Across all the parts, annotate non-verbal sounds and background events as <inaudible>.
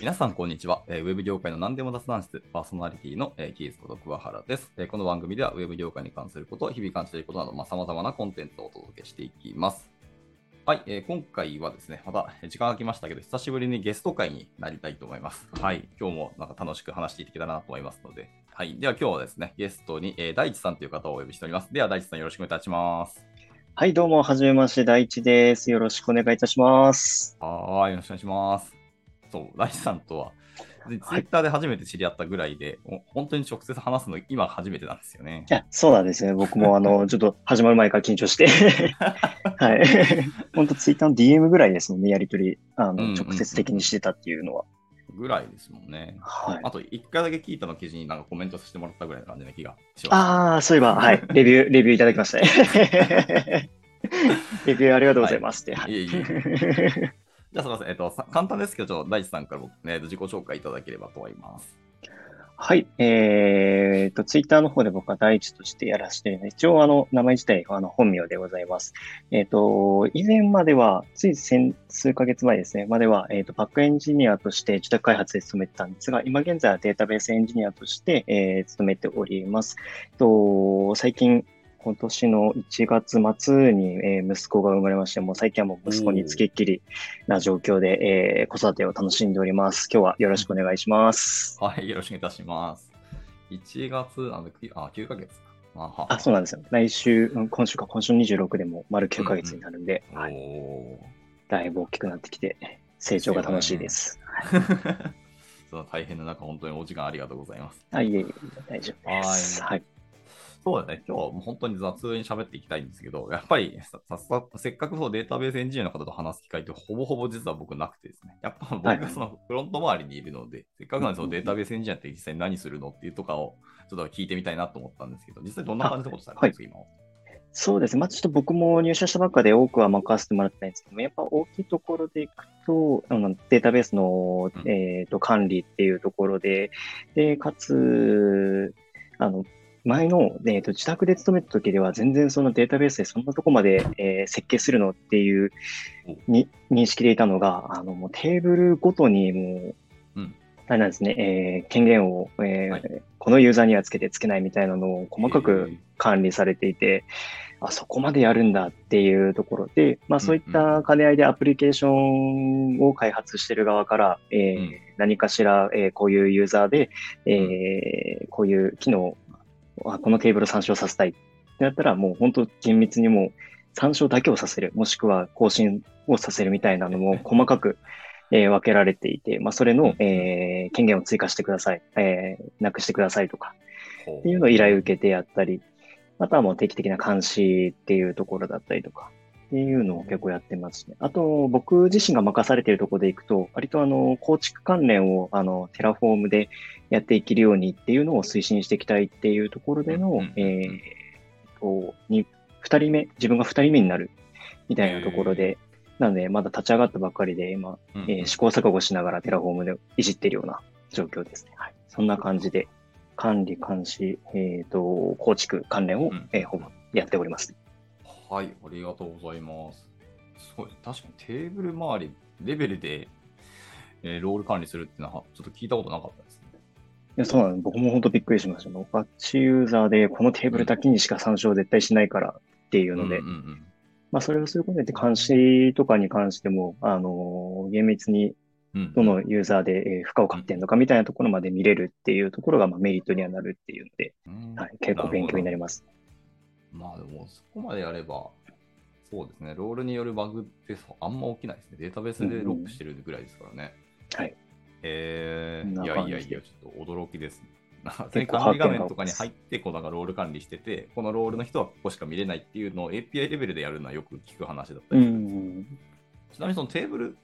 皆さん、こんにちは。えーウェブ業界の何でも雑談室、パーソナリティの、えーキーズこと桑原です、えーこの番組では、ウェブ業界に関すること、日々感じていることなど、まあ、様々なコンテンツをお届けしていきます。はい、えー今回はですね、またえー時間が空きましたけど、久しぶりにゲスト会になりたいと思います。はい、今日もなんか楽しく話していけたらなと思いますので、はい、では今日はですね、ゲストに、えー大地さんという方をお呼びしております。では、大地さんよろしくお願いいたします。はい、どうも、はじめまして、大地です。よろしくお願いいたします。はーい、よろしくお願いします。そう、ライさんとは、ツイッターで初めて知り合ったぐらいで、もう本当に直接話すの今初めてなんですよねい。や、そうなんですね。僕も、あの、<laughs> ちょっと始まる前から緊張して。<laughs> はい。本当ツイッターの DM ぐらいですもんね、やりとり、あの、直接的にしてたっていうのは。ぐらいですもんね。はい。あと、一回だけ聞いたの記事になんかコメントさせてもらったぐらいの感じな気がします。ああ、そういえば、はい。レビュー、<laughs> レビューいただきましたね。レビューありがとうございますって。はいいえいえじゃあ、すみません。えっと、簡単ですけど、ちょっと大地さんからも、ね、自己紹介いただければと思います。はい。えー、と、ツイッターの方で僕は第一としてやらせてるので、一応、あの、名前自体、あの、本名でございます。えっ、と、以前までは、つい先数ヶ月前ですね、までは、えっ、と、バックエンジニアとして自宅開発で勤めてたんですが、今現在はデータベースエンジニアとして、えー勤めております。えっと、最近、今年の1月末に、えー息子が生まれまして、もう最近はもう息子につきっきりな状況で、えー子育てを楽しんでおります。今日はよろしくお願いします。はい、よろしくお願いいたします。1月、あのきあ9ヶ月か。あはあ、そうなんですよ。来週、うん今週か、今週26でも丸9ヶ月になるんで、だいぶ大きくなってきて、成長が楽しいです。その大変な中、本当にお時間ありがとうございます。はい、いえいえ、大丈夫です。ははい。そうだね、今日はもう本当に雑に喋っていきたいんですけど、やっぱりさささせっかくそうデータベースエンジニアの方と話す機会ってほぼほぼ実は僕なくてですね、やっぱ僕はいがそのフロント周りにいるので、せっかくなんでそのデータベースエンジニアって実際に何するのっていうとかをちょっと聞いてみたいなと思ったんですけど、実際どんな感じのことされてるんですか、今は？そうですね。まあ、ちょっと僕も入社したばっかで多くは任せてもらってないんですけども、やっぱ大きいところでいくと、あのデータベースの、うん。えー、と管理っていうところで、で、かつ、あの、前の、えー、と自宅で勤めた時では全然そのデータベースでそんなとこまで、えー設計するのっていうに認識でいたのが、あの、もうテーブルごとにもう、うん。あれなんですね、えー権限を、えーはい。このユーザーにはつけてつけないみたいなのを細かえくー。管理されていて、あそこまでやるんだっていうところで、まあ、そういった兼ね合いでアプリケーションを開発している側から、えーうん。何かしら、えーこういうユーザーで、えーこういう機能、あこのテーブルを参照させたい。ってなったら、もう本当厳密にもう参照だけをさせる、もしくは更新をさせるみたいなのも細かく、えー分けられていて、まあ、それの、えー権限を追加してください、えーなくしてくださいとか、ほっていうのを依頼を受けてやったり、あとはもう定期的な監視っていうところだったりとか、っていうのを結構やってますね。あと、僕自身が任されているところでいくと、割とあの、構築関連をあの、 Terraform でやっていけるようにっていうのを推進していきたいっていうところでのうえーと、に、二人目、自分が二人目になるみたいなところで、なので、まだ立ち上がったばっかりで、今、うんえー試行錯誤しながら Terraform でいじってるような状況ですね。はい。そんな感じで、管理、監視、えっ、と、構築関連を、うんえーほぼやっております。はい、ありがとうございます。すごい、確かにテーブル周りレベルで、えーロール管理するっていうのはちょっと聞いたことなかったですね。いやそうなの。僕も本当びっくりしました。バッチユーザーで、このテーブルだけにしか参照絶対しないからっていうので、うんうんうんまあ、それをすることによって監視とかに関しても、あのー厳密にうんどのユーザーで、えー負荷をかけてるのかみたいなところまで見れるっていうところが、まあ、メリットにはなるっていうので、うんはい、結構勉強になります。まあでも、そこまでやれば、そうですね、ロールによるバグってあんま起きないですね。データベースでロックしてるぐらいですからね。はい。えー、いやいやいや、ちょっと驚きですね。管理 <laughs> 画面とかに入って、こうなんかロール管理してて、このロールの人はここしか見れないっていうのを API レベルでやるのはよく聞く話だったうりするんですん。ちなみにそのテーブル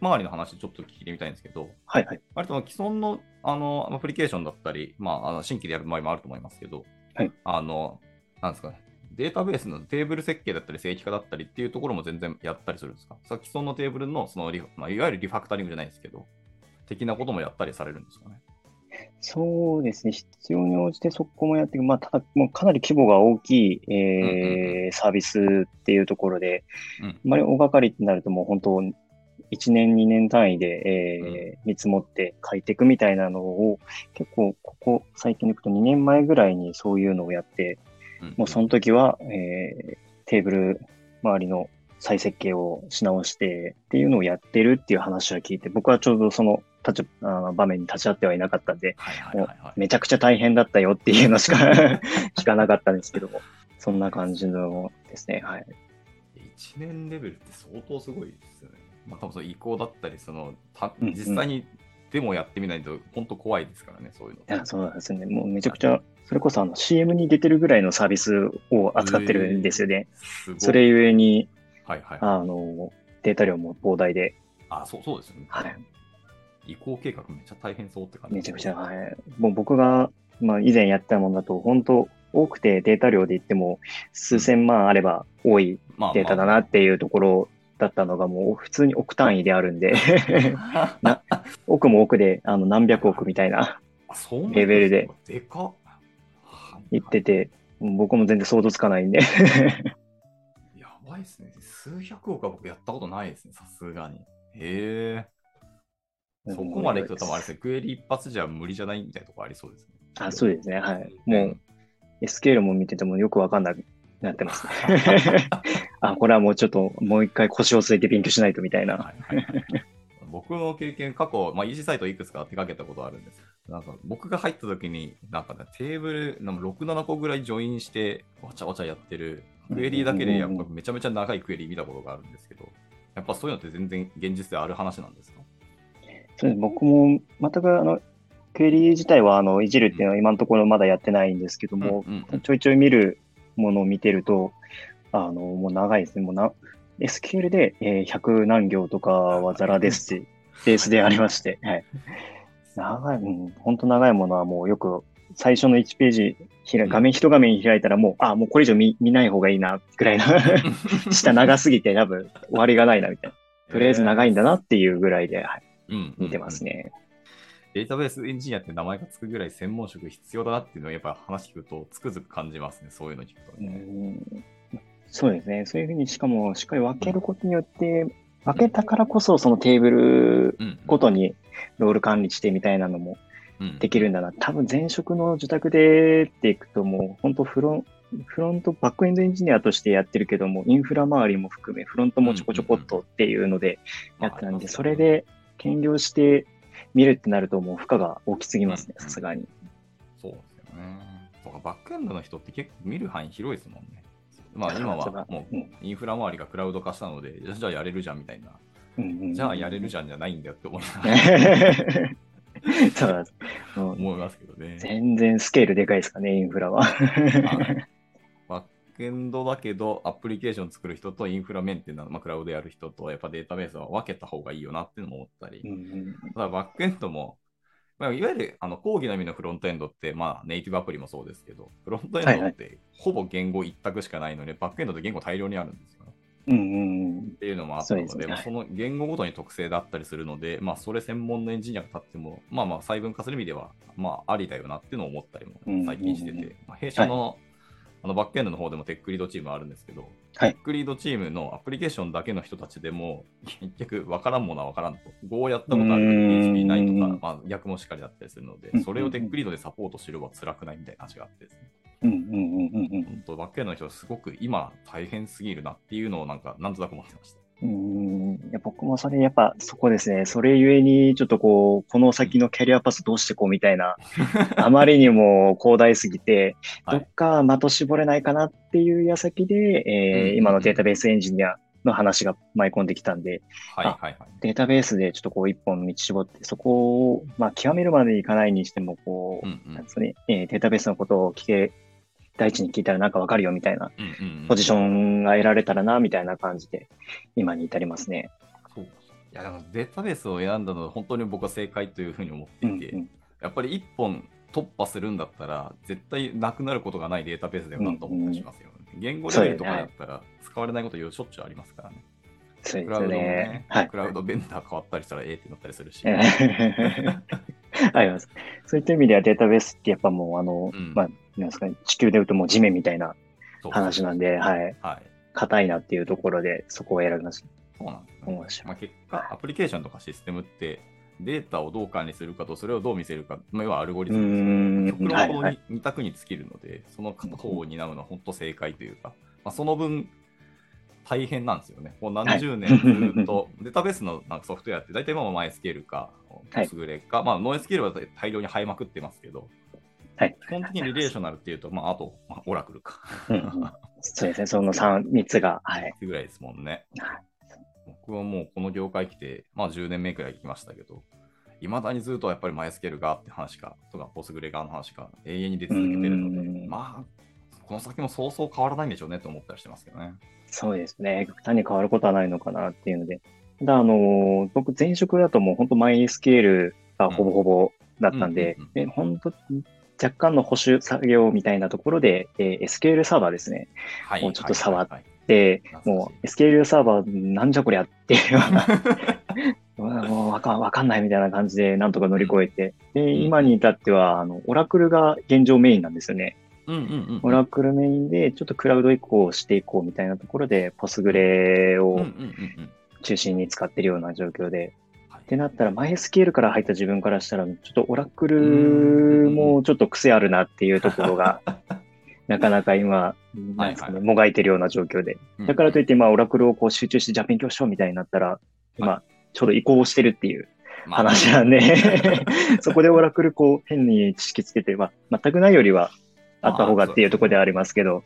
周りの話ちょっと聞いてみたいんですけど、はいはい。割と既存のあのアプリケーションだったり、まあ、あの新規でやる場合もあると思いますけど、はいあの、なんですかね、データベースのテーブル設計だったり正規化だったりっていうところも全然やったりするんですか？さ既存のテーブルのそのリフ、まあ、いわゆるリファクタリングじゃないですけど、的なこともやったりされるんですかね？そうですね。必要に応じてそこもやっていく。まあ、ただ、もうかなり規模が大きい、えーサービスっていうところで、うんあまり大掛かりってなるともう本当、1年、2年単位で、えー見積もって書いていくみたいなのを、結構、ここ最近でいくと2年前ぐらいにそういうのをやって、うんもうその時は、えーテーブル周りの再設計をし直してっていうのをやってるっていう話は聞いて、僕はちょうどその立ちあの場面に立ち会ってはいなかったんで、はいはいはいはい。めちゃくちゃ大変だったよっていうのしか <laughs> 聞かなかったんですけども、そんな感じのですね。はい。1年レベルって相当すごいですよね。まあ、多分その移行だったり、そのたうんうん実際にデモやってみないと本当怖いですからね、そういうの。いやそうなんですよね。もうめちゃくちゃ、それこそあの CM に出てるぐらいのサービスを扱ってるんですよね。すごい。それゆえに、はいはい。あの、データ量も膨大で、あ、そうそうですよね。はい。移行計画めっちゃ大変そうって感じ。めちゃくちゃ、はい。もう僕が、まあ以前やったものだと、本当多くてデータ量で言っても数千万あれば多いまあデータだなっていうところだったのがもう普通に億単位であるんで、<laughs> な億も億であの何百億みたいなレベルで。でかっ。言ってて、僕も全然想像つかないんで。<laughs> やばいですね。数百億は僕やったことないですね、さすがに。へえ。そこまでいくと多分あれですね、クエリ一発じゃ無理じゃないみたいなとこありそうですね。あ、そうですね。はい。もう、SQL も見ててもよくわかんなくなってますね。<laughs> あ、これはもうちょっと、もう一回腰を据えて勉強しないとみたいな。はいはいはい僕の経験、過去、まあ、EC サイトいくつか手掛けたことあるんです。なんか僕が入った時に、なんかね、テーブル、なんか6、7個ぐらいジョインして、わちゃわちゃやってる、クエリだけで、やっぱめちゃめちゃ長いクエリ見たことがあるんですけど、やっぱそういうのって全然現実である話なんですか？そうです。僕も全くあの、クエリ自体はあのいじるっていうのは今のところまだやってないんですけども、ちょいちょい見るものを見てると、あの、もう長いですね。もうな、SQL で、えー100何行とかはザラですし、ベースでありまして、はい。長い、うん、本当長いものはもうよく、最初の1ページ、画面、一画面開いたらもう、あ、もうこれ以上見見ない方がいいな、ぐらいな、<laughs> 下長すぎて多分終わりがないな、みたいな。とりあえず長いんだなっていうぐらいで、はい、うん見てます。ね。データベースエンジニアって名前がつくぐらい専門職必要だなっていうのをやっぱ話聞くとつくづく感じますね、そういうの聞くとうね。んそうですね。そういうふうに、しかも、しっかり分けることによって、分けたからこそ、そのテーブルうんごとにロール管理してみたいなのもうんできるんだな。多分前職の受託でっていくともう本当フロンフロント、バックエンドエンジニアとしてやってるけども、インフラ周りも含め、フロントもちょこちょこっとっていうのでやってたんで、それで兼業して見るってなるともう負荷が大きすぎますね、うんさすがに。そうですよね。そうかバックエンドの人って結構見る範囲広いですもんね。まあ今は <laughs> もううんインフラ周りがクラウド化したので、じゃあやれるじゃんみたいな。うんうんじゃあやれるじゃんじゃないんだよって思い <laughs> そう思いますけどね。全然スケールでかいですかね、インフラは。はいバックエンドだけど、アプリケーション作る人とインフラメンテナンス、まあ、クラウドやる人と、やっぱデータベースは分けた方がいいよなっていうのも思ったり、うんうんただバックエンドも、まあ、いわゆるあの講義の意味のフロントエンドって、まあ、ネイティブアプリもそうですけど、フロントエンドってほぼ言語一択しかないので、バックエンドって言語大量にあるんですよね。うんうんっていうのもあったので、そね。まあその言語ごとに特性だったりするので、まあ、それ専門のエンジニアが立っても、まあまあ、細分化する意味では、まあ、ありだよなっていうのを思ったりも最近してて、うんうんうん。まあ、弊社の,、あのバックエンドの方でもテックリードチームあるんですけど、はいテックリードチームのアプリケーションだけの人たちでも、<laughs> 結局、分からんものは分からんと。Go をやったことある PHP ないとか、まあ、逆もしっかりだったりするのでそれをテックリードでサポートするは辛くないみたいな話があってですね。うんうんうんうんうん本当バックエンドの人はすごく今大変すぎるなっていうのをなんか、なんとなく思ってました。うんいや僕もそれやっぱそこですね。それゆえにちょっとこう、この先のキャリアパスどうしてこうみたいな、<laughs> あまりにも広大すぎて、はい。どっか的絞れないかなっていう矢先で、え今のデータベースエンジニアの話が舞い込んできたんで、はいはいはい。データベースでちょっとこう一本道絞って、そこを、まあ極めるまでいかないにしても、こう、うんうん。なんですかね、えーデータベースのことを聞け、第一に聞いたらなんかわかるよみたいなうんうんうんポジションが得られたらな、みたいな感じで、今に至りますね。そういやでもデータベースを選んだのは本当に僕は正解というふうに思っていて、うんうんやっぱり一本突破するんだったら、絶対なくなることがないデータベースだよなと思ったりしますよ、言語レベルとかだったら使われないことしょっちゅうありますからね。そうですクラウドもねね。はい。クラウドベンダー変わったりしたらええってなったりするし。え <laughs> ーあります。そういった意味ではデータベースってやっぱもう、あの、うんまあ、なんですかね、地球で言うともう地面みたいな話なんで、はい。はい。硬いなっていうところで、そこを選びました。そうなんですね。まあ、結果、アプリケーションとかシステムって、データをどう管理するかと、それをどう見せるか、まあ、要はアルゴリうズムですよね。ん。極論このはいはい。2択に尽きるので、その片方を担うのは本当正解というか、まあ、その分、大変なんですよね。もう何十年ずっと、<laughs> データベースのなんかソフトウェアって、大体今も MySQL か、はい Postgre か、まあ、NoSQL は大量に生えまくってますけど、はい。基本的にリレーショナルっていうと、まあ、あと、まあ、オラクルか。うんそうですね。その3、三つが、はい。ぐらいですもんねはい。僕はもうこの業界来て、まあ10年目くらい来ましたけど、いまだにずっとやっぱりマイスケールがって話か、とかポスグレ側の話が永遠に出続けてるので、うんまあ、この先もそうそう変わらないんでしょうねと思ったりしてますけどね。そうですね。極端に変わることはないのかなっていうので。ただ、あの、僕、前職だともう本当 MySQL がほぼほぼだったんでうんうんうん、で本当若干の保守作業みたいなところで、えー SQL サーバーですね。はい。もうちょっと触っはいで、懐かしいもう SQL サーバーなんじゃこりゃっていうような、<laughs> もうわかかんないみたいな感じでなんとか乗り越えて、で、今に至っては、あの、オラクルが現状メインなんですよね。うんうんうん。オラクルメインで、ちょっとクラウド移行していこうみたいなところで、ポスグレをうんうんうんうん。中心に使ってるような状況で。はいってなったら、MySQL から入った自分からしたら、ちょっとオラクルもちょっと癖あるなっていうところが、<laughs> なかなか今、なんですかね、はい。もがいてるような状況で。だからといって、まあ、オラクルをこう集中して、じゃあ勉強しようみたいになったら、今、ちょうど移行してるっていうまあ。話なんで、<laughs> そこでオラクルこう変に知識つけて、まあ、全くないよりはあった方がっていうところではありますけど、うん。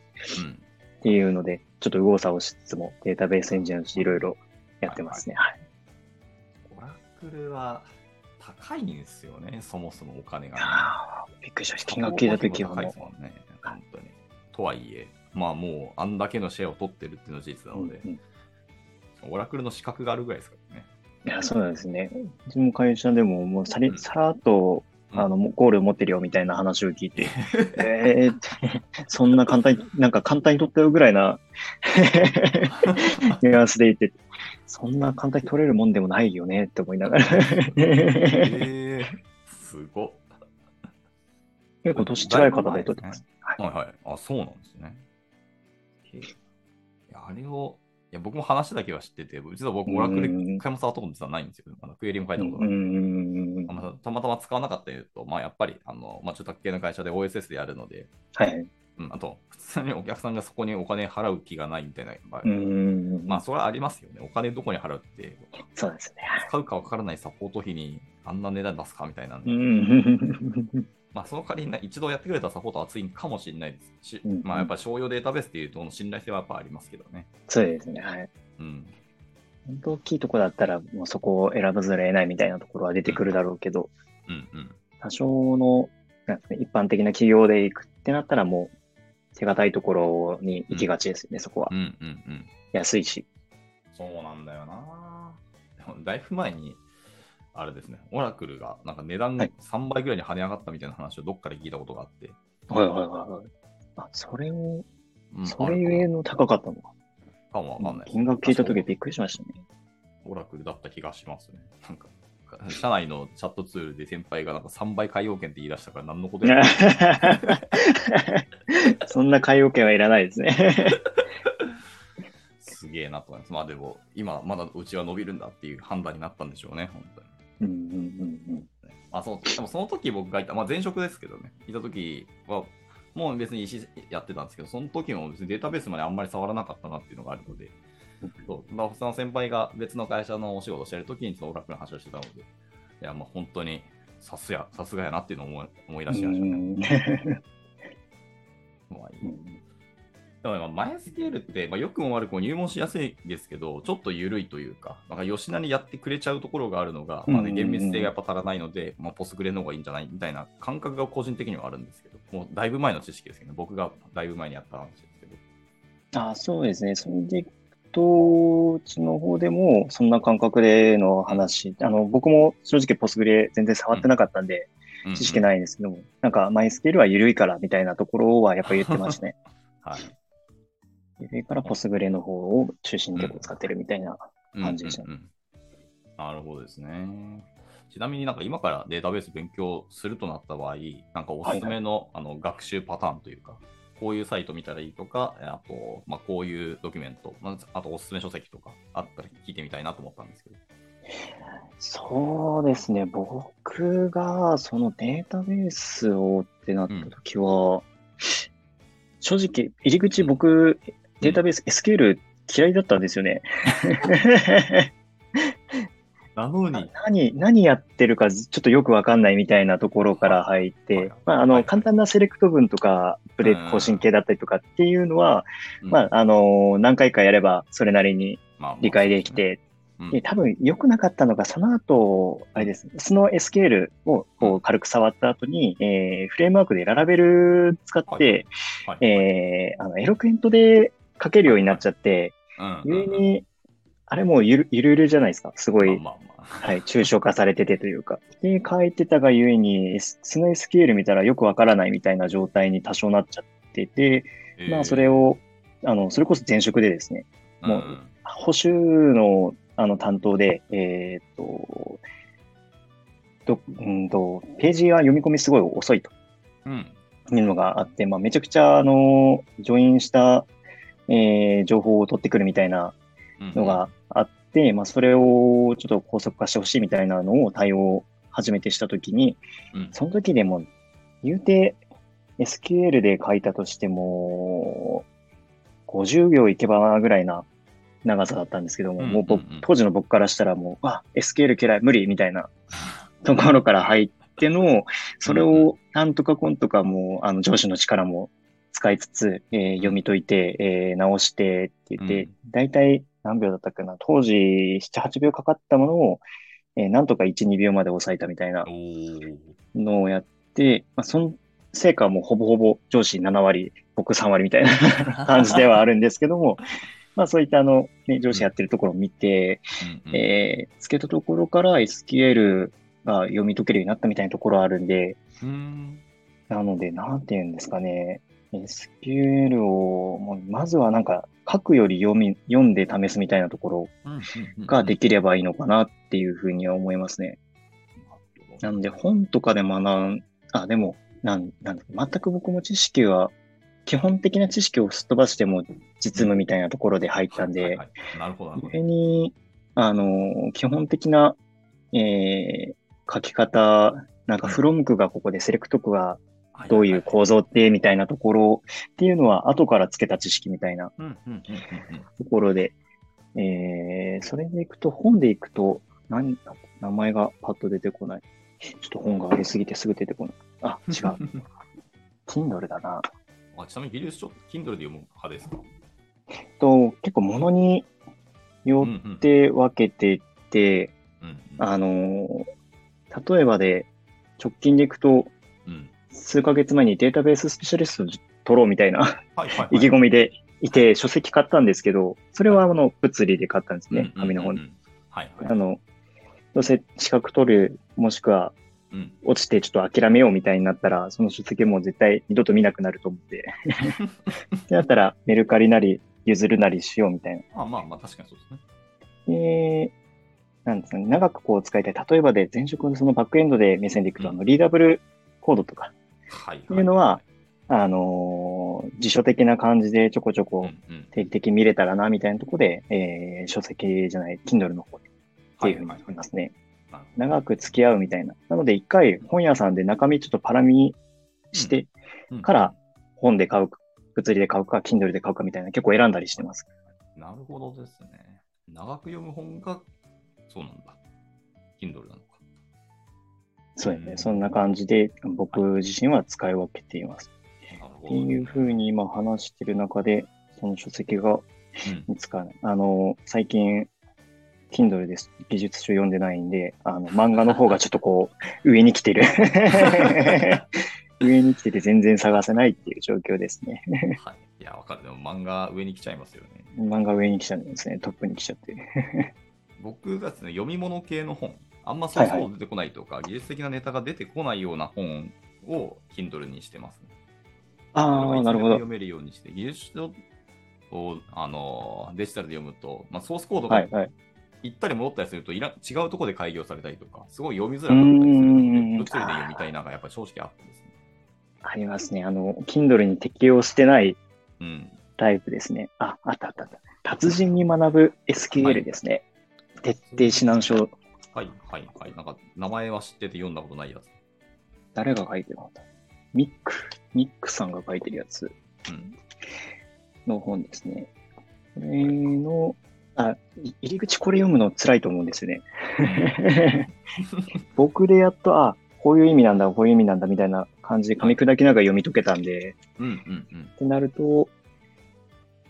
っていうので、ちょっと右往左往しつつもデータベースエンジニアとしていろいろやってますね。はい。クルは高いんですよね、そもそもお金がね。びっくりしました。金額聞いたときは高いもですもんね、本当に。とはいえ、まあもうあんだけのシェアを取ってるっていうのは事実なう、ので、うんうんオラクルの資格があるぐらいですからね。いや、そうなんですね。うちも会社でも、もうさりうんさらっと、うんあの、ゴール持ってるよみたいな話を聞いて、<laughs> えーって、そんな簡単に、なんか簡単に取ったよぐらいな <laughs> ニュアンスで言って、そんな簡単に取れるもんでもないよねって思いながら。えー、すごっ。結構年近い方で取ってます。はいはいはい。あ、そうなんですね。あれを、いや僕も話だけは知ってて、実は僕、オラクルうん一回も触ったこと実はないんですよ。あのクエリも書いたことうない。たまたま使わなかったというと、まあ、やっぱり、あのまあ、著作系の会社で OSS でやるので、はい。うん、あと、普通にお客さんがそこにお金払う気がないみたいな場合、うん。まあ、それはありますよね。お金どこに払うって、そうですね。使うか分からないサポート費にあんな値段出すかみたいなんうで、ん。<laughs> まあ、その代わりにね一度やってくれたサポートは熱いかもしれないですし、うんまあ、やっぱり商用データベースっていうと、信頼性はやっぱありますけどね。そうですね。はい。うん。本当大きいとこだったら、もうそこを選ばざるを得ないみたいなところは出てくるだろうけど、うんうん。多少の、なんですかね、一般的な企業で行くってなったら、もう手堅いところに行きがちですよね、そこはう。んうんうん。安いし。そうなんだよな。でもだいぶ前に、あれですね、オラクルがなんか値段はい3倍ぐらいに跳ね上がったみたいな話をどっかで聞いたことがあって、はいはいはいはい。あ、それを、うんそれゆえの高かったのか。かもわかんない。金額聞いたときびっくりしましたね。オラクルだった気がしますね。なんか、社内のチャットツールで先輩がなんか3倍海洋券って言い出したから何のことや <laughs> そんな海洋圏はいらないですね。<laughs> すげえなと思います。まあでも、今まだうちは伸びるんだっていう判断になったんでしょうね、本当に。うんうんうんうん。まあ、そのでもその時僕がいた、まあ、前職ですけどね、いた時は、もう別に石やってたんですけど、その時も別にデータベースまであんまり触らなかったなっていうのがあるので、<laughs> そう。まあ、その先輩が別の会社のお仕事してる時にそのオラクルの話をしてたので、いや、まあ本当にさすや、さすがやなっていうのを思い思い出しました。ね。まあいい。でもマイスケールって、まあ、よくも悪くも入門しやすいですけど、ちょっと緩いというか、なんか吉田にやってくれちゃうところがあるのが、まあね、うん。厳密性がやっぱ足らないので、まあ、ポスグレの方がいいんじゃないみたいな感覚が個人的にはあるんですけど、もうだいぶ前の知識ですけどね、僕がだいぶ前にやった話ですけど。あそうですね。それでいくと、うちの方でも、そんな感覚での話、あの、僕も正直ポスグレ全然触ってなかったんで、知識い。ないんですけども、なんか、マイスケールは緩いからみたいなところはやっぱ言ってましたね。<laughs> はい。緩いからポスグレの方を中心に結構使ってるみたいな。感じでしたねうんうんうんなるほどですね。ちなみになんか今からデータベース勉強するとなった場合、なんかおすすめの,、あの学習パターンというか、こういうサイト見たらいいとか、あと、まあ、こういうドキュメント、まあ、あとおすすめ書籍とかあったら聞いてみたいなと思ったんですけど。そうですね。僕がそのデータベースをってなった時は、正直、入り口僕、データベース、SQL 嫌いだったんですよね。<laughs> なのに。何、何やってるかちょっとよくわかんないみたいなところから入っはいて、まあ、あの、簡単なセレクト文とか、プレイ更新系だったりとかっていうのは、まあ、あの、何回かやればそれなりにあ理解でき、て、まあで、多分良くなかったのが、その後、あれですね、その SQL をこう軽く触った後に、えーフレームワークでララベル使って、はい。はい。えーあの、エロクエントで書けるようになっちゃって、うんゆえに、あれもうゆるゆるゆるじゃないですか？すごい、まあまあまあはい、抽象化されててというか。で、書いてたがゆえに、S- その SQL 見たらよくわからないみたいな状態に多少なっちゃってて、まあ、それを、を、あの、それこそ前職でですね、もううん保守のあの担当で、えーっと、どうんと、ページが読み込みすごい遅いとうん。いうのがあって、まあ、めちゃくちゃ、あの、ジョインした、えー情報を取ってくるみたいなうんのがあって、まあ、それをちょっと高速化してほしいみたいなのを対応初めてしたときに、うん。その時でも、言うて SQL で書いたとしても、50秒いけばなぐらいな長さだったんですけども、うんもう僕うん。うん当時の僕からしたらもう、あ、SQL 嫌い、無理みたいな <laughs> ところから入っての、それをなんとかこんとかもう、あの上司の力も使いつつ、えー読み解いて、えー直してって言って、うん。だいたい何秒だったっけな、当時7、8秒かかったものを、えーなんとか1、2秒まで抑えたみたいなのをやって、まあ、その成果はもうほぼほぼ上司7割、僕3割みたいな <laughs> 感じではあるんですけども、<laughs> まあそういったあの、ね、上司やってるところを見て、うんうんえーつけたところから SQL が読み解けるようになったみたいなところあるんで、うん。なので、なんて言うんですかね、SQL を、もうまずはなんか書くより読み、読んで試すみたいなところができればいいのかなっていうふうには思いますね。なので本とかで学ん、あ、でも、なん、なんだ全く僕も知識は、基本的な知識をすっ飛ばしても実務みたいなところで入ったんで、はいはいはいなるほど、なるほど故。に、あの、基本的な、えー書き方、なんかフロムクがここでセレクトクがどういう構造ってみたいなところっていうのは後からつけた知識みたいなところで、えー、それでいくと、本でいくと、なん名前がパッと出てこない。ちょっと本がありすぎてすぐ出てこない。あ、違う。<laughs> Kindle だな。あちなみに技術書、Kindle で読む派ですか？と、結構物によって分けてって、うんうんあのー例えばで、直近でいくと、うん数ヶ月前にデータベーススペシャリストを取ろうみたいな <laughs> 意気込みでいて、書籍買ったんですけど、それはあの、物理で買ったんですね、紙の本あの、どうせ資格取る、もしくはうん落ちてちょっと諦めようみたいになったら、その書籍もう絶対二度と見なくなると思って。ってなったら、メルカリなり、譲るなりしようみたいな。あまあまあ、確かにそうですね。で、なんですかね、長くこう使いたい。例えばで、前職のそのバックエンドで目線でいくと、うんあの、リーダブルコードとかはいっていうのは、あのー辞書的な感じでちょこちょうこんうん定期的に見れたらな、みたいなところで、えー書籍じゃない、Kindle の方でっていうふうに思いますね。なるほ長く付き合うみたいな。なので、一回本屋さんで中身ちょっとパラ見してから本で買うか、物理で買うか、Kindle で買うかみたいな結構選んだりしてます。なるほどですね。長く読む本が、そうなんだ。Kindle なのか。そうですね。うんそんな感じで僕自身は使い分けています。っていうふうに今話してる中で、その書籍がうん見つからない。あの、最近、Kindle です。技術書読んでないんで、あの、漫画の方がちょっとこう、<laughs> 上に来てる。上に来てて全然探せないっていう状況ですね。はい。いや、わかる。でも漫画上に来ちゃいますよね。漫画上に来ちゃうんですね。トップに来ちゃって。僕がですね、読み物系の本、あんまそうはいはそう出てこないとか、技術的なネタが出てこないような本を Kindle にしてますね。ああ、なるほど。読めるようにして、技術書をあのデジタルで読むと、まあ、ソースコードがはいはい。行ったり戻ったりするといら、違うところで開業されたりとか、すごい読みづらかったりするので、うーん物理で読みたいなのがやっぱり正直あってですね。ありますね。あの、Kindle に適用してないうん。タイプですね。あ、あったあったあった。達人に学ぶ SQL ですね。徹底指南書、はいはいはい。なんか名前は知ってて読んだことないやつ。誰が書いてるの？ミック、ミックさんが書いてるやつうん。の本ですね。これの、あ、い入り口これ読むの辛いと思うんですよね。<laughs> <laughs> 僕でやっと、あ、こういう意味なんだ、こういう意味なんだみたいな感じで噛み砕きながら読み解けたんで、うんうんうん。ってなると、こ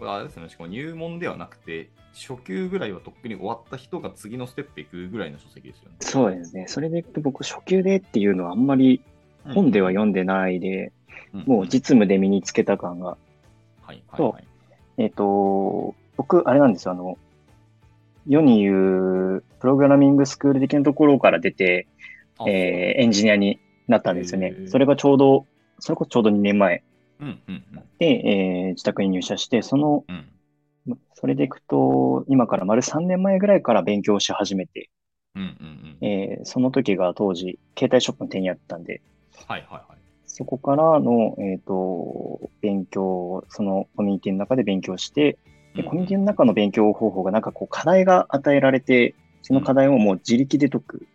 れあれですね、しかも入門ではなくて、初級ぐらいはとっくに終わった人が次のステップ行くぐらいの書籍ですよね。そうですね。それでいくと僕、初級でっていうのはあんまり本では読んでないで、うんもう実務で身につけた感が。はいはいはい。えっ、と、僕、あれなんですよ。あの、世に言う、プログラミングスクール的なところから出て、あえーエンジニアになったんですよねそれがちょうど、それこそちょうど2年前うんうんうんで、えー自宅に入社して、その、うん。それでいくと、今から丸3年前ぐらいから勉強し始めて、うんうんうん。えーその時が当時、携帯ショップの手にあったんで、はいはいはい。そこからの、えっ、と、勉強、そのコミュニティの中で勉強して、で、コミュニティの中の勉強方法がなんかこう課題が与えられて、その課題をもう自力で解く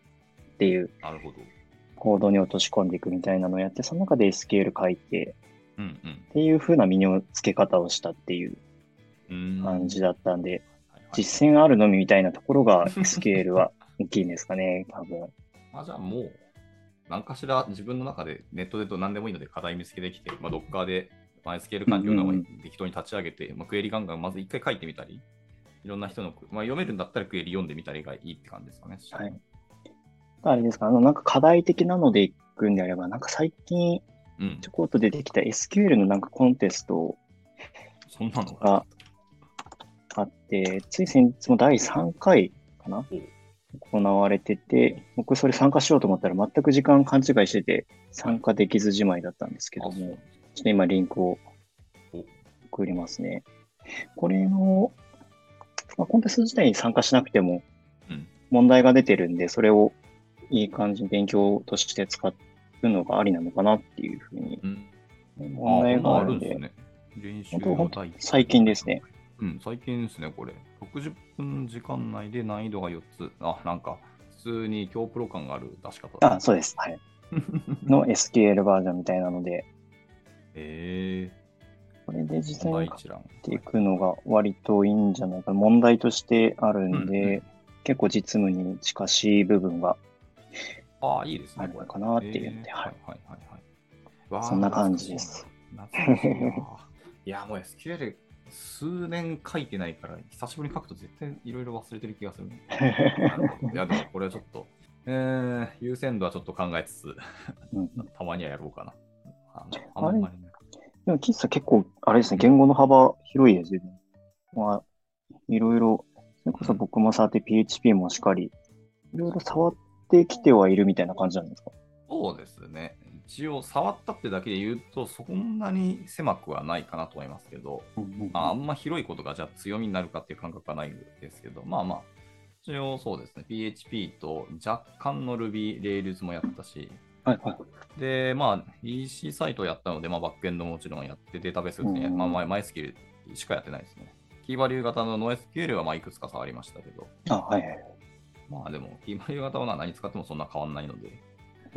っていうなるほど。コードに落とし込んでいくみたいなのをやって、その中で SQL 書いて、うんうんっていう風な身につけ方をしたっていう。感じだったんで、実践あるのみみたいなところが SQL は <laughs> 大きいんですかね、多分。あじゃあもう、何かしら自分の中でネットでと何でもいいので課題見つけてきて、まあ、Docker で MySQL 環境うんうんうんを適当に立ち上げて、まあ、クエリガンガンまず一回書いてみたり、いろんな人の、まあ、読めるんだったらクエリ読んでみたりがいいって感じですかね。はい。あれですか、あの、なんか課題的なのでいくんであれば、なんか最近うんちょ。こっと出てきた SQL のなんかコンテストそんなのがあって、つい先日も第3回かな行われてて、僕それ参加しようと思ったら全く時間勘違いしてて、参加できずじまいだったんですけども、ちょっと今リンクをお送りますね。これの、まあ、コンテスト自体に参加しなくてもうん問題が出てるんで、それをいい感じに勉強として使うのがありなのかなっていうふうにうん。問題があるんで、本当最近ですね。うん、最近ですね、これ。60分時間内で難易度が4つ。あ、なんか、普通に強プロ感がある出し方だあ、そうです。はい。<laughs> の SQL バージョンみたいなので、えこれでー、実際に書問題一覧。いていくのが割といいんじゃないかな。問題としてあるんうんで、う結構実務に近しい部分がああ、いいですね。あるのかなっていうんでえーはいはいはいはいわあそんな感じです。いや、もう SQL 数年書いてないから、久しぶりに書くと絶対いろいろ忘れてる気がする。なるほどいや、でもこれはちょっと、えー、優先度はちょっと考えつつ、うんたまにはやろうかな。あんまりね。でも、喫茶結構、あれですね、言語の幅広いですよね。まあ、いろいろ、それこそ僕も触って PHP もしっかり、いろいろ触ってきてはいるみたいな感じなんですか？そうですね。一応、触ったってだけで言うと、そんなに狭くはないかなと思いますけど、まあ、あんま広いことがじゃあ強みになるかっていう感覚はないですけど、まあまあ、一応そうですね、PHP と若干の Ruby、Rails もやったし、はいはい。で、まあ、EC サイトをやったので、まあ、バックエンドももちろんやって、データベースですね、うんまあ、マイスキルしかやってないですね。キーバリュー型の NoSQL はまあいくつか触りましたけど、あ、はいはい。まあでも、キーバリュー型は何使ってもそんな変わんないので。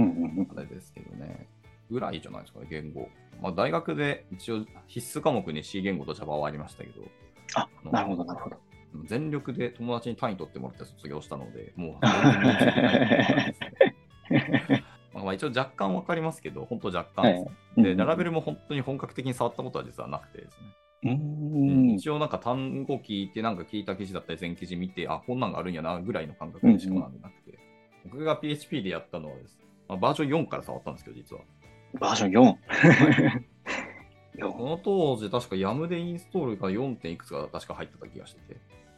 あれですけどね。ぐらいじゃないですかね、言語。まあ、大学で一応必須科目に C 言語と Java はありましたけど、あ、なるほど、なるほど。全力で友達に単位取ってもらって卒業したので、もう <laughs> まあまあ一応若干わかりますけど、本当若干です、ねで、ララベルも本当に本格的に触ったことは実はなくてですね。うーん。一応なんか単語聞いて、なんか聞いた記事だったり全記事見て、あ、こんなんがあるんやなぐらいの感覚でしか学んでなくて、僕が PHP でやったのはです、まあ、バージョン4から触ったんですけど、実は。バージョン4。この当時、確か YAM でインストールが 4. 点いくつか確か入ってた気がしてて、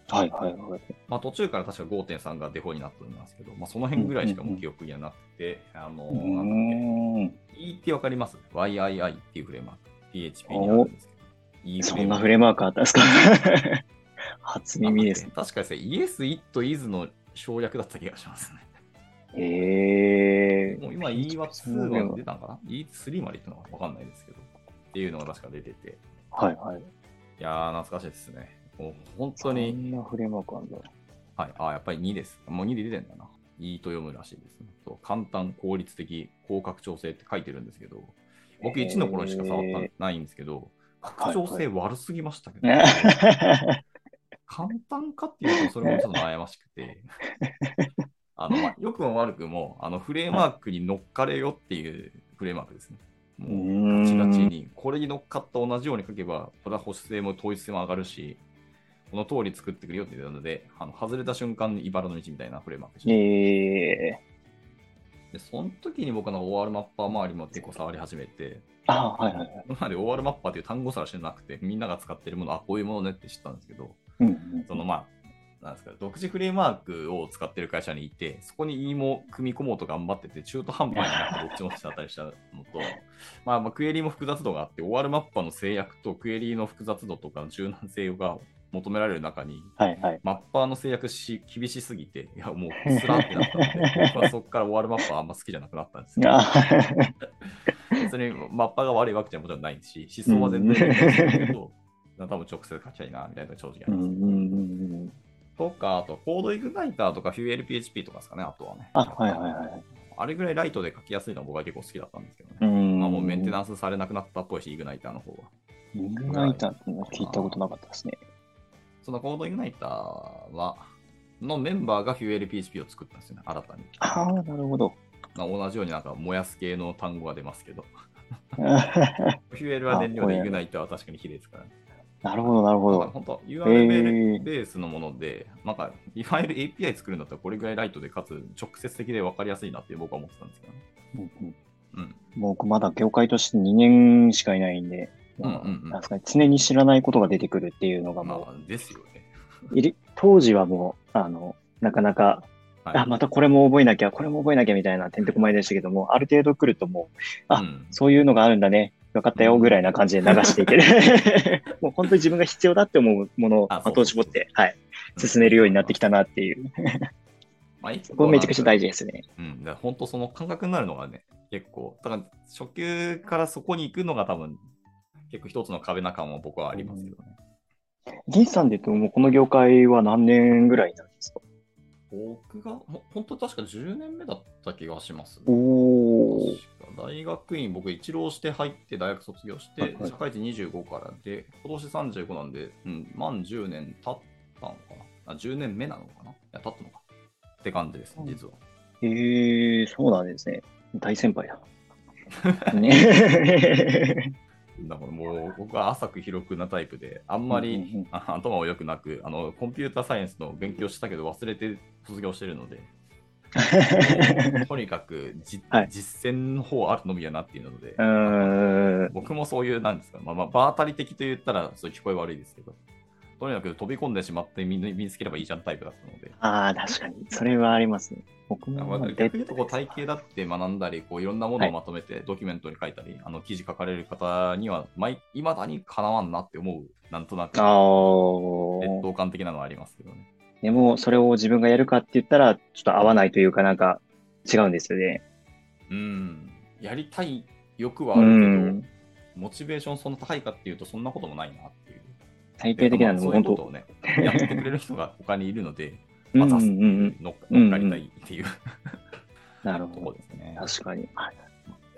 はいはいはい。まあ、途中から確か5.3がデフォになってるんですけど、まあ、その辺ぐらいしかもう記憶にはなくて、あの、うなんだっ。け、E ってわかります ?YII っていうフレームワーク。PHP にあるんですけど。E そんなフレームワークあったんですか？<laughs> 初耳ですね。あ確かですね、Yes, It, Is の省略だった気がしますね。へえもう今 E は2は出たんかな ?E3 まで行ったのかわかんないですけど。っていうのが確か出てて。はいはい。いやー、懐かしいですね。もう本当そに、んなフレームワークあるんだ。はい。あー、やっぱり2です。もう2で出てんだな。E と読むらしいですね。そう簡単、効率的、高拡張性って書いてるんですけど、僕1の頃にしか触ったないんですけど、拡張性悪すぎましたけど、簡単かっていうと、それもちょっと悩ましくて、<laughs> あの、まあ、良くも悪くも、あの、フレームワークに乗っかれよっていうフレームワークですね。うもう、ガチガチに、これに乗っかった同じように書けば、これは保守性も統一性も上がるし、この通り作ってくるよって言ったので、あの外れた瞬間に茨の道みたいなフレームワークでした。えー、で、その時に僕はなんか OR マッパー周りも結構触り始めて、あはいはいはい。今まで OR マッパーという単語すら知らなくて、みんなが使ってるもの、あ、こういうものねって知ったんですけど、うんうんそのまあ、なんですか、独自フレームワークを使ってる会社にいて、そこに E も組み込もうと頑張ってて、中途半端になってどっちもしてたりしたのと、<laughs> まあ、まあ、クエリも複雑度があって、OR マッパーの制約とクエリの複雑度とか柔軟性が求められる中に、はいはい。マッパーの制約し厳しすぎて、いや、もうスラってなったので、<laughs> 僕はそこから OR マッパーあんま好きじゃなくなったんですけど、あ <laughs> 別にマッパーが悪いわけじゃもちろんないし、思想は全然いいんですけど、多分直接書きたいな、みたいな正直あります。うんうんうんとか、あと、コードイグナイターとか、フューエル PHP とかですかね、あとはね。あ、はいはいはい。あれぐらいライトで書きやすいのは僕は結構好きだったんですけどね。うん。まあ、もうメンテナンスされなくなったっぽいし、イグナイターの方は。イグナイターって聞いたことなかったですね。そのコードイグナイターは、のメンバーがフューエル PHP を作ったんですよね、新たに。ああ、なるほど。まあ、同じようになんか燃やす系の単語が出ますけど、な <laughs> フューエルは燃料で、イグナイターは確かに比例ですからね。るほど、なるほど。本当、へ URL ーベースのもので、なんか、いわゆる API 作るんだったらこれぐらいライトで、かつ直接的で分かりやすいなって僕は思ってたんですけどね。うん。僕まだ業界として2年しかいないんで、常に知らないことが出てくるっていうのがもまあ、ですよね。当時はもう、あの、なかなか、はいあ、またこれも覚えなきゃ、これも覚えなきゃみたいなてんてこまいでしたけども、ある程度来るともう、あうんそういうのがあるんだね、分かったよぐらいな感じで流していける。<laughs> もう本当に自分が必要だって思うものをあそう的を絞って、はい、進めるようになってきたなっていう。まあ、これめちゃくちゃ大事。事ですね。うん。だ本当その感覚になるのがね、結構、だから初級からそこに行くのが多分、結構一つの壁な感は僕はありますけどね。銀さんで言うと、もうこの業界は何年ぐらいなんですか？僕が、ほ本当確か10年目だった気がします。おー。大学院、僕一浪して入って大学卒業して、社会人25からで、今年35なんで、うん、満10年経ったのかな？あ ?10 年目なのかな？いや、経ったのか。って感じです、うん実は。えー、そうなんですね。大先輩だ。<laughs> ね。だからもう僕は浅く広くなタイプで、あんまり、頭も良くなくあの、コンピューターサイエンスの勉強したけど忘れて卒業してるので、とにかくじ、はい実践の方あるのみやなっていうので。僕もそういう、なんですか、まあ、まあ、場当たり的と言ったら、そういう聞こえ悪いですけど、とにかく飛び込んでしまって身に身につければいいじゃんタイプだったので、ああ、確かに。それはありますね。僕もまあデ逆に言うとこう体系だって学んだり、こういろんなものをまとめてドキュメントに書いたり、あの記事書かれる方には、いまだにかなわんなって思う、なんとなく、劣等感的なのはありますけどね。でも、それを自分がやるかって言ったら、ちょっと合わないというかなんか違うんですよね。うん、やりたい欲はうあるけど、ん。モチベーションそんな高いかっていうと、そんなこともないなっていう。体系的なのも本当。まあそうね、やってくれる人が他にいるので、まあ、うんうん。乗っかりたいっていう、なるとほど。ですね。確かに。はい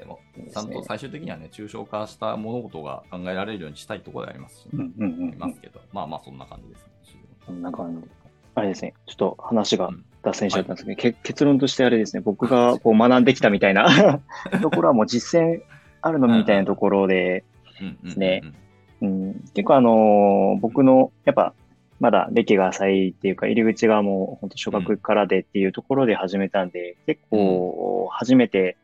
でもちゃんと最終的にはね、抽象化した物事が考えられるようにしたいところでありますし、うんうんうんありますけど、まあまあそんな感じです、ね。こんな感じ。あれですね、ちょっと話がうん。脱線しちゃったんですけど、け結論としてあれですね、僕がこう学んできたみたいな。<laughs> ところはもう実践あるのみみたいなところで、うんうんうんうん。ね。うん、結構あのー僕の、やっぱ、まだ歴が浅いっていうか、入り口がもう本当小学からでっていうところで始めたんで、結構初めて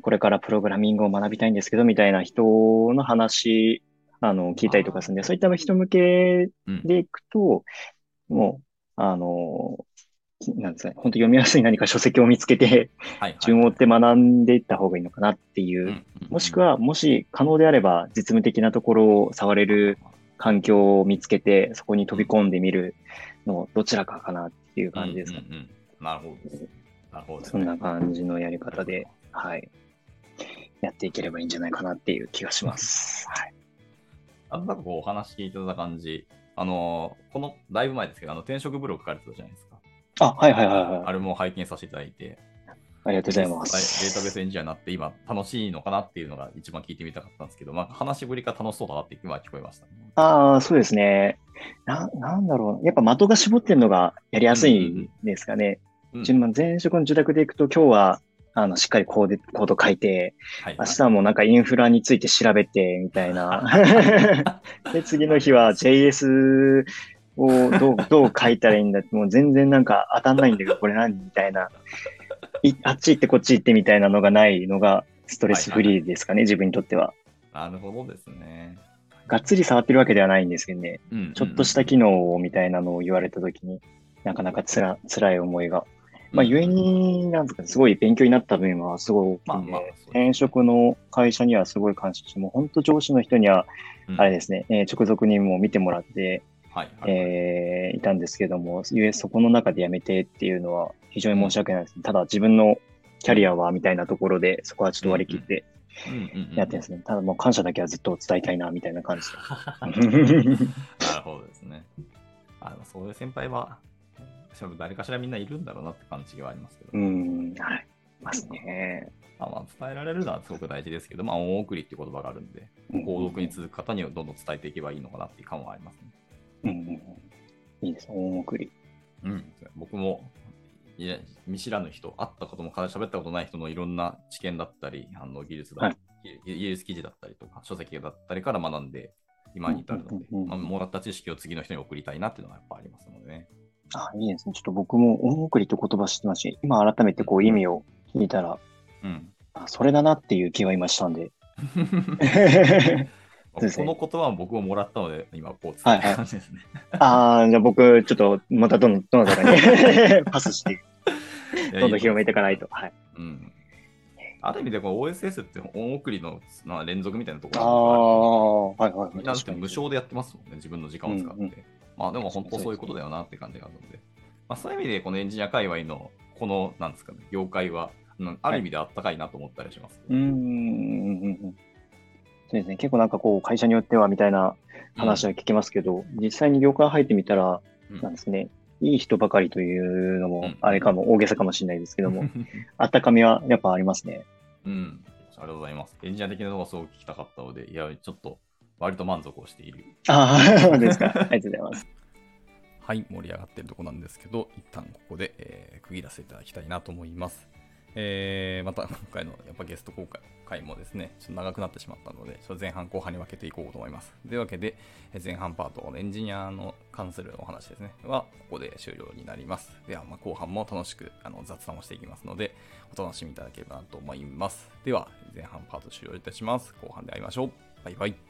これからプログラミングを学びたいんですけど、みたいな人の話、あの、聞いたりとかするんで、そういった人向けうんでいくと、もう、あの、なんですかね、本当読みやすい何か書籍を見つけて、はいはい順を追って学んでいった方がいいのかなっていう、うんうんうんもしくは、もし可能であれば、実務的なところを触れる環境を見つけて、そこに飛び込んでみるの、どちらかかなっていう感じですかね。うんうんうんなるほど。なるほど、ね、そんな感じのやり方で、はい。やっていければいいんじゃないかなっていう気がします。はい。なんとなくこうお話聞いてた感じ、あのーこのだいぶ前ですけど、あの転職ブログ書かれてたじゃないですか。あ、はいはいはいはい。あれも拝見させていただいて、ありがとうございまはいデータベーす。スエンジニアになって今楽しいのかなっていうのが一番聞いてみたかったんですけど、まあ、話しぶりが楽しそうだなって今聞こえました、ね。ああ、そうですね。な、なんだろう。やっぱ的が絞ってるのがやりやすいんですかね。うん自分前職の受託で行くと今日は、あの、しっかりコーデコード書いて、はい明日はもうなんかインフラについて調べて、みたいな。<laughs> で、次の日は JS をどう、どう書いたらいいんだって、もう全然なんか当たんないんだけど、これ何みたいな。いあっち行ってこっち行ってみたいなのがないのがストレスフリーですかね、自分にとっては。なるほどですね。がっつり触ってるわけではないんですけどね。うんちょっとした機能みたいなのを言われたときに、なかなかつら、辛い思いが。まあ、ゆえに、なんですかね、すごい勉強になった分はすごい大きいんで、転職の会社にはすごい感謝して、もう本当上司の人には、うんあれですね、えー直属にも見てもらって、はいはいえーいたんですけども、ゆえそこの中で辞めてっていうのは非常に申し訳ないです。ただ自分のキャリアはみたいなところで、そこはちょっと割り切ってうんうんうんやってるんですね。ただもう感謝だけはずっと伝えたいな、みたいな感じなで。<laughs> るほどですね。あのそういう先輩は、多分誰かしらみんないるんだろうなって感じはありますけど、うん、はい。いますね。まあ、まあ伝えられるのはすごく大事ですけど、まあ、恩送りっていう言葉があるんで、購読に続く方にはどんどん伝えていけばいいのかなっていう感はありますね。うんうんうんいいです、大送り。うん、僕もいや見知らぬ人、会ったことも喋ったことない人のいろんな知見だったり、あの技術だ、はい技術記事だったりとか、書籍だったりから学んで、今に至るので、うんうんうんまあ、もらった知識を次の人に送りたいなっていうのはやっぱありますのでね。あ、いいですね。ちょっと僕も大送りって言葉知ってますし、今改めてこう意味を聞いたら、うん。あそれだなっていう気は今したんで。<laughs> この言葉は僕ももらったので、今こう伝えた感じですね。ああ、じゃあ僕、ちょっとまたどんどん、<laughs> どんどんにパスして、どんどん広めていかないと。はい。うん。ある意味でこの OSS って恩送りのまあ連続みたいなとこああろー、はいはいはい。無償でやってますもんね、自分の時間を使って。うんうんまあでも本当そういうことだよなって感じがあるので、まあ、そういう意味でこのエンジニア界隈のこの、なんですかね、業界は、うんある意味であったかいなと思ったりします。うーんうんうんうん。そうですね。結構なんかこう、会社によってはみたいな話は聞きますけど、実際に業界入ってみたら、うんなんですね。いい人ばかりというのもうん、あれかも、大げさかもしれないですけども、<laughs> あったかみはやっぱありますね。うん。ありがとうございます。エンジニア的なのがすごく聞きたかったので、いや、ちょっと割と満足をしている。ああ、そうですか。ありがとうございます。<laughs> はい、盛り上がってるところなんですけど、一旦ここで、えー区切らせていただきたいなと思います。えーまた今回のやっぱゲスト公開回もですね、ちょっと長くなってしまったので、ちょっと前半後半に分けていこうと思います。というわけで、えー前半パート、エンジニアの関するお話ですね、はここで終了になります。では、まあ後半も楽しくあの雑談をしていきますので、お楽しみいただければなと思います。では、前半パート終了いたします。後半で会いましょう。バイバイ。